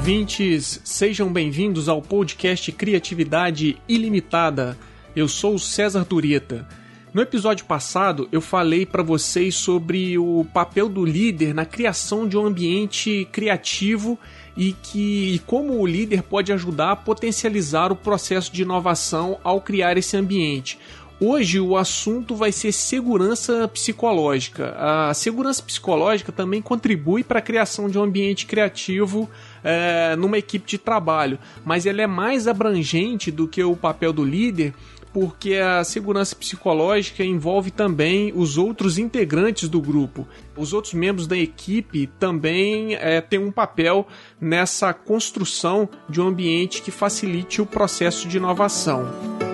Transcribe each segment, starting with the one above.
ouvintes, sejam bem-vindos ao podcast Criatividade Ilimitada. Eu sou o César Dureta. No episódio passado, eu falei para vocês sobre o papel do líder na criação de um ambiente criativo e que e como o líder pode ajudar a potencializar o processo de inovação ao criar esse ambiente. Hoje o assunto vai ser segurança psicológica. A segurança psicológica também contribui para a criação de um ambiente criativo é, numa equipe de trabalho, mas ela é mais abrangente do que o papel do líder, porque a segurança psicológica envolve também os outros integrantes do grupo. Os outros membros da equipe também é, têm um papel nessa construção de um ambiente que facilite o processo de inovação.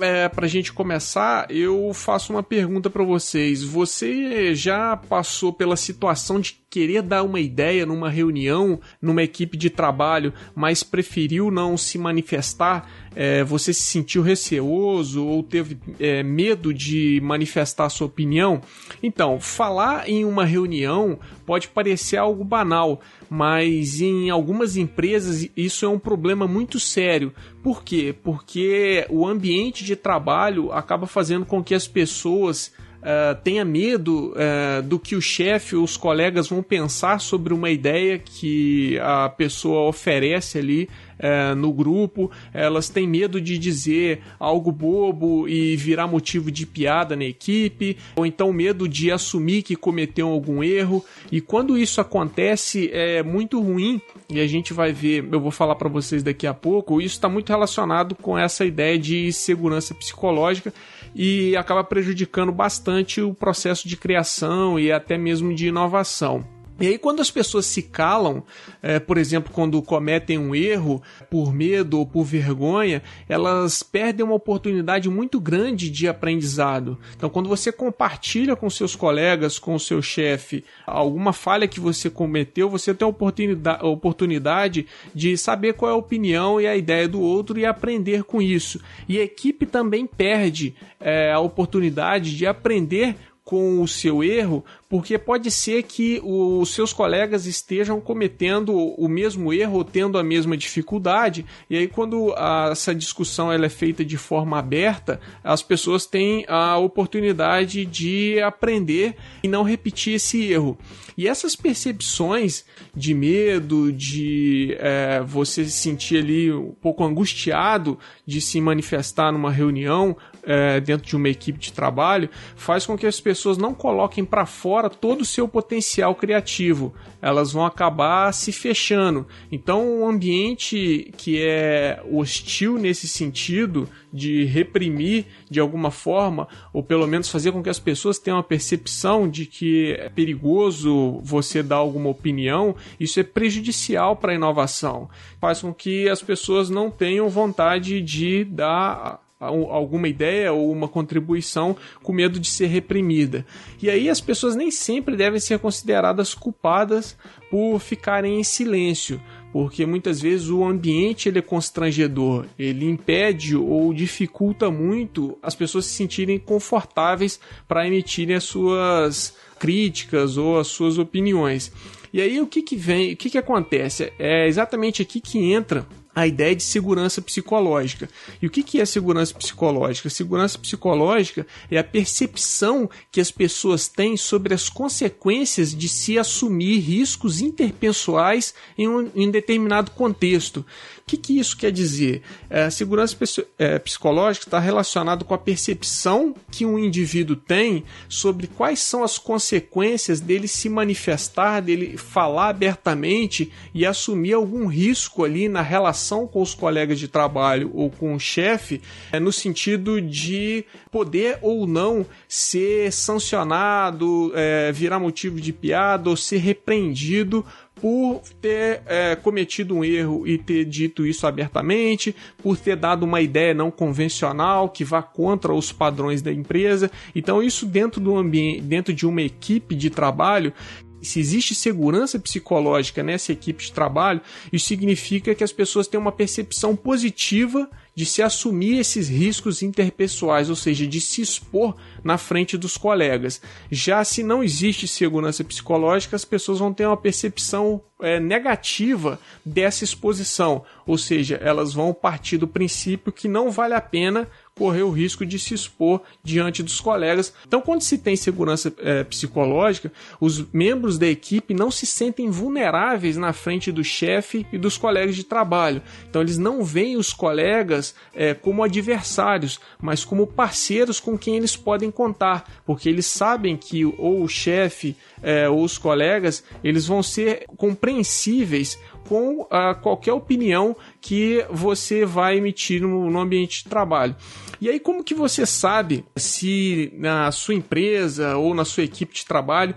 É, para a gente começar, eu faço uma pergunta para vocês. Você já passou pela situação de querer dar uma ideia numa reunião, numa equipe de trabalho, mas preferiu não se manifestar? É, você se sentiu receoso ou teve é, medo de manifestar sua opinião? Então, falar em uma reunião pode parecer algo banal, mas em algumas empresas isso é um problema muito sério. Por quê? Porque o ambiente de trabalho acaba fazendo com que as pessoas Uh, tenha medo uh, do que o chefe ou os colegas vão pensar sobre uma ideia que a pessoa oferece ali é, no grupo, elas têm medo de dizer algo bobo e virar motivo de piada na equipe, ou então medo de assumir que cometeu algum erro. E quando isso acontece, é muito ruim, e a gente vai ver, eu vou falar para vocês daqui a pouco, isso está muito relacionado com essa ideia de segurança psicológica e acaba prejudicando bastante o processo de criação e até mesmo de inovação. E aí, quando as pessoas se calam, é, por exemplo, quando cometem um erro por medo ou por vergonha, elas perdem uma oportunidade muito grande de aprendizado. Então, quando você compartilha com seus colegas, com o seu chefe, alguma falha que você cometeu, você tem a oportunidade, a oportunidade de saber qual é a opinião e a ideia do outro e aprender com isso. E a equipe também perde é, a oportunidade de aprender com o seu erro, porque pode ser que os seus colegas estejam cometendo o mesmo erro ou tendo a mesma dificuldade, e aí quando a, essa discussão ela é feita de forma aberta, as pessoas têm a oportunidade de aprender e não repetir esse erro. E essas percepções de medo, de é, você se sentir ali um pouco angustiado de se manifestar numa reunião, é, dentro de uma equipe de trabalho faz com que as pessoas não coloquem para fora todo o seu potencial criativo. Elas vão acabar se fechando. Então, um ambiente que é hostil nesse sentido de reprimir de alguma forma, ou pelo menos fazer com que as pessoas tenham a percepção de que é perigoso você dar alguma opinião, isso é prejudicial para a inovação. Faz com que as pessoas não tenham vontade de dar alguma ideia ou uma contribuição com medo de ser reprimida. E aí as pessoas nem sempre devem ser consideradas culpadas por ficarem em silêncio, porque muitas vezes o ambiente ele é constrangedor, ele impede ou dificulta muito as pessoas se sentirem confortáveis para emitirem as suas críticas ou as suas opiniões. E aí o que que vem, o que que acontece? É exatamente aqui que entra a ideia de segurança psicológica. E o que é segurança psicológica? Segurança psicológica é a percepção que as pessoas têm sobre as consequências de se assumir riscos interpessoais em um em determinado contexto. O que, que isso quer dizer? É, a segurança é, psicológica está relacionado com a percepção que um indivíduo tem sobre quais são as consequências dele se manifestar, dele falar abertamente e assumir algum risco ali na relação com os colegas de trabalho ou com o chefe, é, no sentido de poder ou não ser sancionado, é, virar motivo de piada ou ser repreendido por ter é, cometido um erro e ter dito isso abertamente, por ter dado uma ideia não convencional que vá contra os padrões da empresa. Então, isso dentro do ambiente, dentro de uma equipe de trabalho, Se existe segurança psicológica nessa equipe de trabalho, isso significa que as pessoas têm uma percepção positiva de se assumir esses riscos interpessoais, ou seja, de se expor na frente dos colegas. Já se não existe segurança psicológica, as pessoas vão ter uma percepção é, negativa dessa exposição, ou seja, elas vão partir do princípio que não vale a pena correr o risco de se expor diante dos colegas. Então, quando se tem segurança é, psicológica, os membros da equipe não se sentem vulneráveis na frente do chefe e dos colegas de trabalho. Então, eles não veem os colegas é, como adversários, mas como parceiros com quem eles podem contar, porque eles sabem que ou o chefe é, ou os colegas eles vão ser compreensíveis com uh, qualquer opinião que você vai emitir no, no ambiente de trabalho. E aí, como que você sabe se na sua empresa ou na sua equipe de trabalho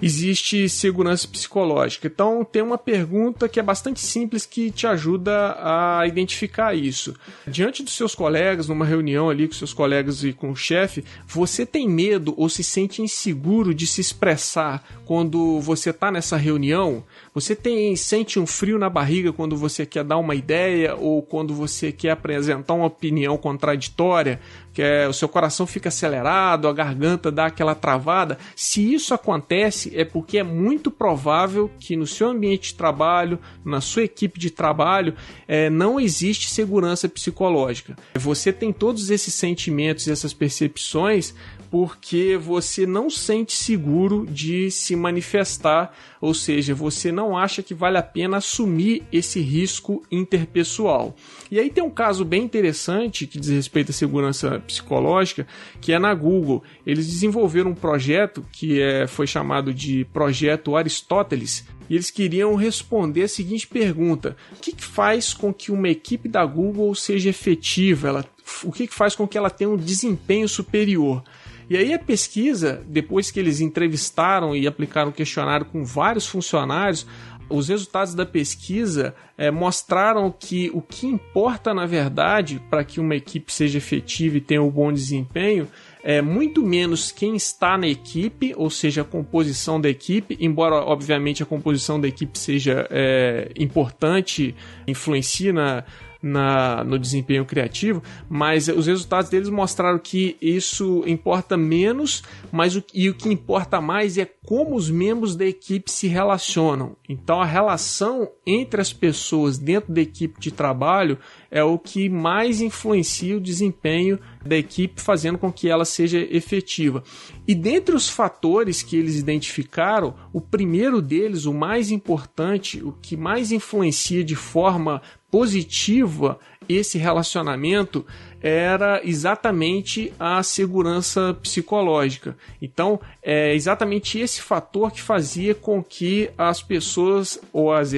existe segurança psicológica. Então, tem uma pergunta que é bastante simples que te ajuda a identificar isso. Diante dos seus colegas, numa reunião ali com seus colegas e com o chefe, você tem medo ou se sente inseguro de se expressar quando você está nessa reunião? Você tem sente um frio na barriga quando você quer dar uma ideia ou quando você quer apresentar uma opinião contraditória? Que é, o seu coração fica acelerado, a garganta dá aquela travada. Se isso acontece, é porque é muito provável que no seu ambiente de trabalho, na sua equipe de trabalho, é, não existe segurança psicológica. Você tem todos esses sentimentos, essas percepções, porque você não sente seguro de se manifestar, ou seja, você não acha que vale a pena assumir esse risco interpessoal. E aí tem um caso bem interessante que diz respeito à segurança psicológica, que é na Google. Eles desenvolveram um projeto que é, foi chamado de Projeto Aristóteles, e eles queriam responder a seguinte pergunta: o que, que faz com que uma equipe da Google seja efetiva? Ela, o que, que faz com que ela tenha um desempenho superior? E aí a pesquisa, depois que eles entrevistaram e aplicaram questionário com vários funcionários, os resultados da pesquisa é, mostraram que o que importa, na verdade, para que uma equipe seja efetiva e tenha um bom desempenho, é muito menos quem está na equipe, ou seja, a composição da equipe, embora, obviamente, a composição da equipe seja é, importante, influencia na na, no desempenho criativo, mas os resultados deles mostraram que isso importa menos, mas o, e o que importa mais é como os membros da equipe se relacionam. Então a relação entre as pessoas dentro da equipe de trabalho é o que mais influencia o desempenho da equipe, fazendo com que ela seja efetiva. E dentre os fatores que eles identificaram, o primeiro deles, o mais importante, o que mais influencia de forma positiva esse relacionamento era exatamente a segurança psicológica. Então, é exatamente esse fator que fazia com que as pessoas ou as,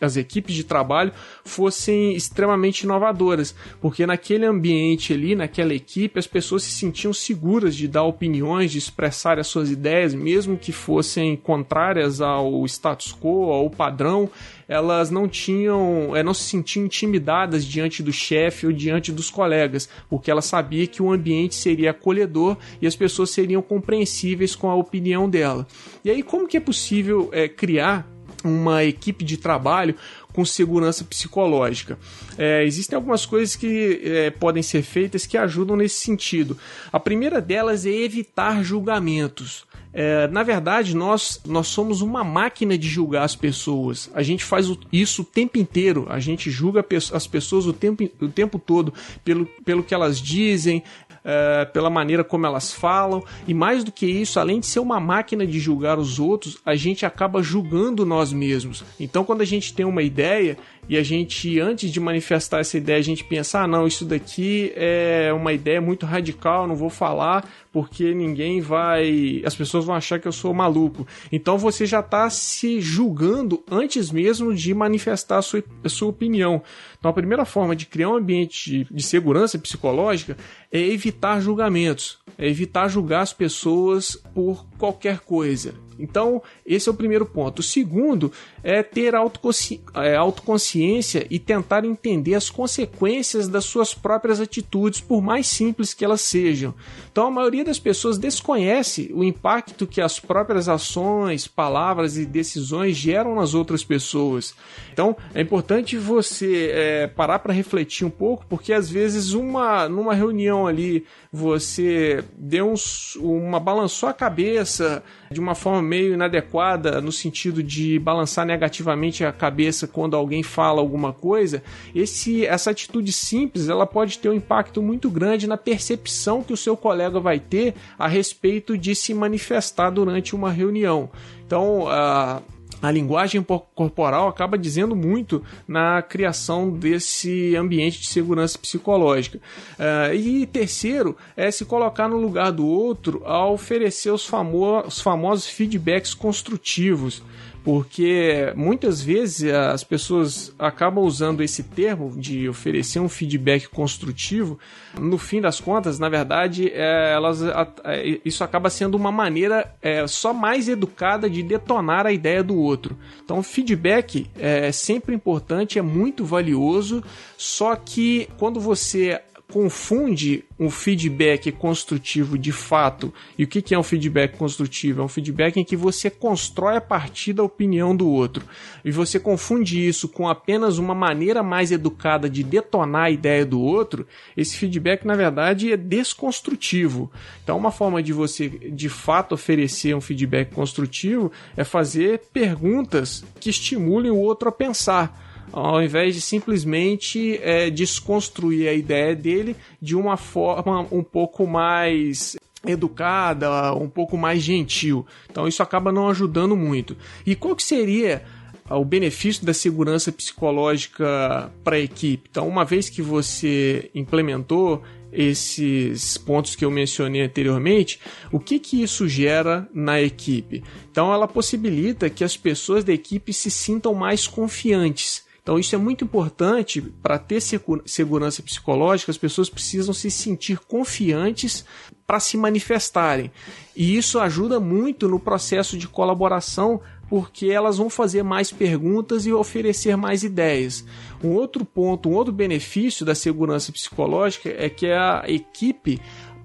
as equipes de trabalho fossem extremamente inovadoras, porque naquele ambiente ali, naquela equipe, as pessoas se sentiam seguras de dar opiniões, de expressar as suas ideias, mesmo que fossem contrárias ao status quo, ao padrão, elas não tinham, é, não se sentiam intimidadas diante do chefe ou diante dos colegas, porque ela sabia que o ambiente seria acolhedor e as pessoas seriam compreensíveis com a opinião dela. E aí, como que é possível é, criar uma equipe de trabalho com segurança psicológica. É, existem algumas coisas que é, podem ser feitas que ajudam nesse sentido. A primeira delas é evitar julgamentos. É, na verdade, nós, nós somos uma máquina de julgar as pessoas. A gente faz isso o tempo inteiro. A gente julga as pessoas o tempo, o tempo todo pelo, pelo que elas dizem, é, pela maneira como elas falam. E mais do que isso, além de ser uma máquina de julgar os outros, a gente acaba julgando nós mesmos. Então, quando a gente tem uma ideia e a gente, antes de manifestar essa ideia, a gente pensa: ah, não, isso daqui é uma ideia muito radical, não vou falar porque ninguém vai. As pessoas vão achar que eu sou maluco. Então você já está se julgando antes mesmo de manifestar a sua, a sua opinião. Então a primeira forma de criar um ambiente de, de segurança psicológica é evitar julgamentos, é evitar julgar as pessoas por qualquer coisa. Então, esse é o primeiro ponto. O segundo é ter autoconsci... é, autoconsciência e tentar entender as consequências das suas próprias atitudes, por mais simples que elas sejam. Então, a maioria das pessoas desconhece o impacto que as próprias ações, palavras e decisões geram nas outras pessoas. Então, é importante você é, parar para refletir um pouco, porque às vezes uma numa reunião ali você deu um, uma balançou a cabeça de uma forma meio inadequada no sentido de balançar negativamente a cabeça quando alguém fala alguma coisa, esse essa atitude simples, ela pode ter um impacto muito grande na percepção que o seu colega vai ter a respeito de se manifestar durante uma reunião. Então, uh, a linguagem corporal acaba dizendo muito na criação desse ambiente de segurança psicológica. Uh, e terceiro é se colocar no lugar do outro ao oferecer os famosos feedbacks construtivos porque muitas vezes as pessoas acabam usando esse termo de oferecer um feedback construtivo. No fim das contas, na verdade, é, elas, é, isso acaba sendo uma maneira é, só mais educada de detonar a ideia do outro. Então, feedback é sempre importante, é muito valioso, só que quando você confunde um feedback construtivo de fato. E o que é um feedback construtivo? É um feedback em que você constrói a partir da opinião do outro. E você confunde isso com apenas uma maneira mais educada de detonar a ideia do outro. Esse feedback, na verdade, é desconstrutivo. Então, uma forma de você de fato oferecer um feedback construtivo é fazer perguntas que estimulem o outro a pensar ao invés de simplesmente é, desconstruir a ideia dele de uma forma um pouco mais educada, um pouco mais gentil. Então isso acaba não ajudando muito. E qual que seria o benefício da segurança psicológica para a equipe? Então, uma vez que você implementou esses pontos que eu mencionei anteriormente, o que que isso gera na equipe? Então, ela possibilita que as pessoas da equipe se sintam mais confiantes então, isso é muito importante para ter segurança psicológica, as pessoas precisam se sentir confiantes para se manifestarem. E isso ajuda muito no processo de colaboração, porque elas vão fazer mais perguntas e oferecer mais ideias. Um outro ponto, um outro benefício da segurança psicológica é que a equipe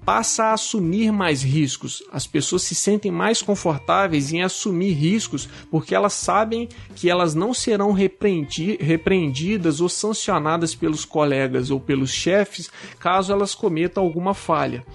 passa a assumir mais riscos. As pessoas se sentem mais confortáveis em assumir riscos porque elas sabem que elas não serão repreendi repreendidas ou sancionadas pelos colegas ou pelos chefes caso elas cometam alguma falha.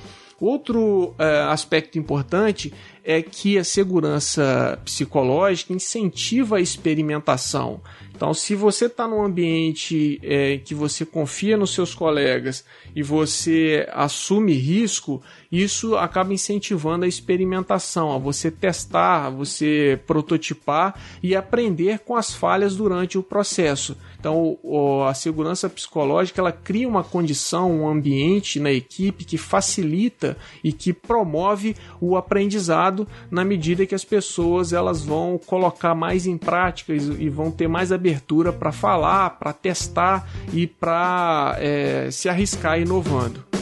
Outro é, aspecto importante é que a segurança psicológica incentiva a experimentação. Então, se você está num ambiente é, que você confia nos seus colegas e você assume risco, isso acaba incentivando a experimentação, a você testar, a você prototipar e aprender com as falhas durante o processo. Então, a segurança psicológica ela cria uma condição, um ambiente na equipe que facilita e que promove o aprendizado na medida que as pessoas elas vão colocar mais em prática e vão ter mais abertura para falar, para testar e para é, se arriscar inovando.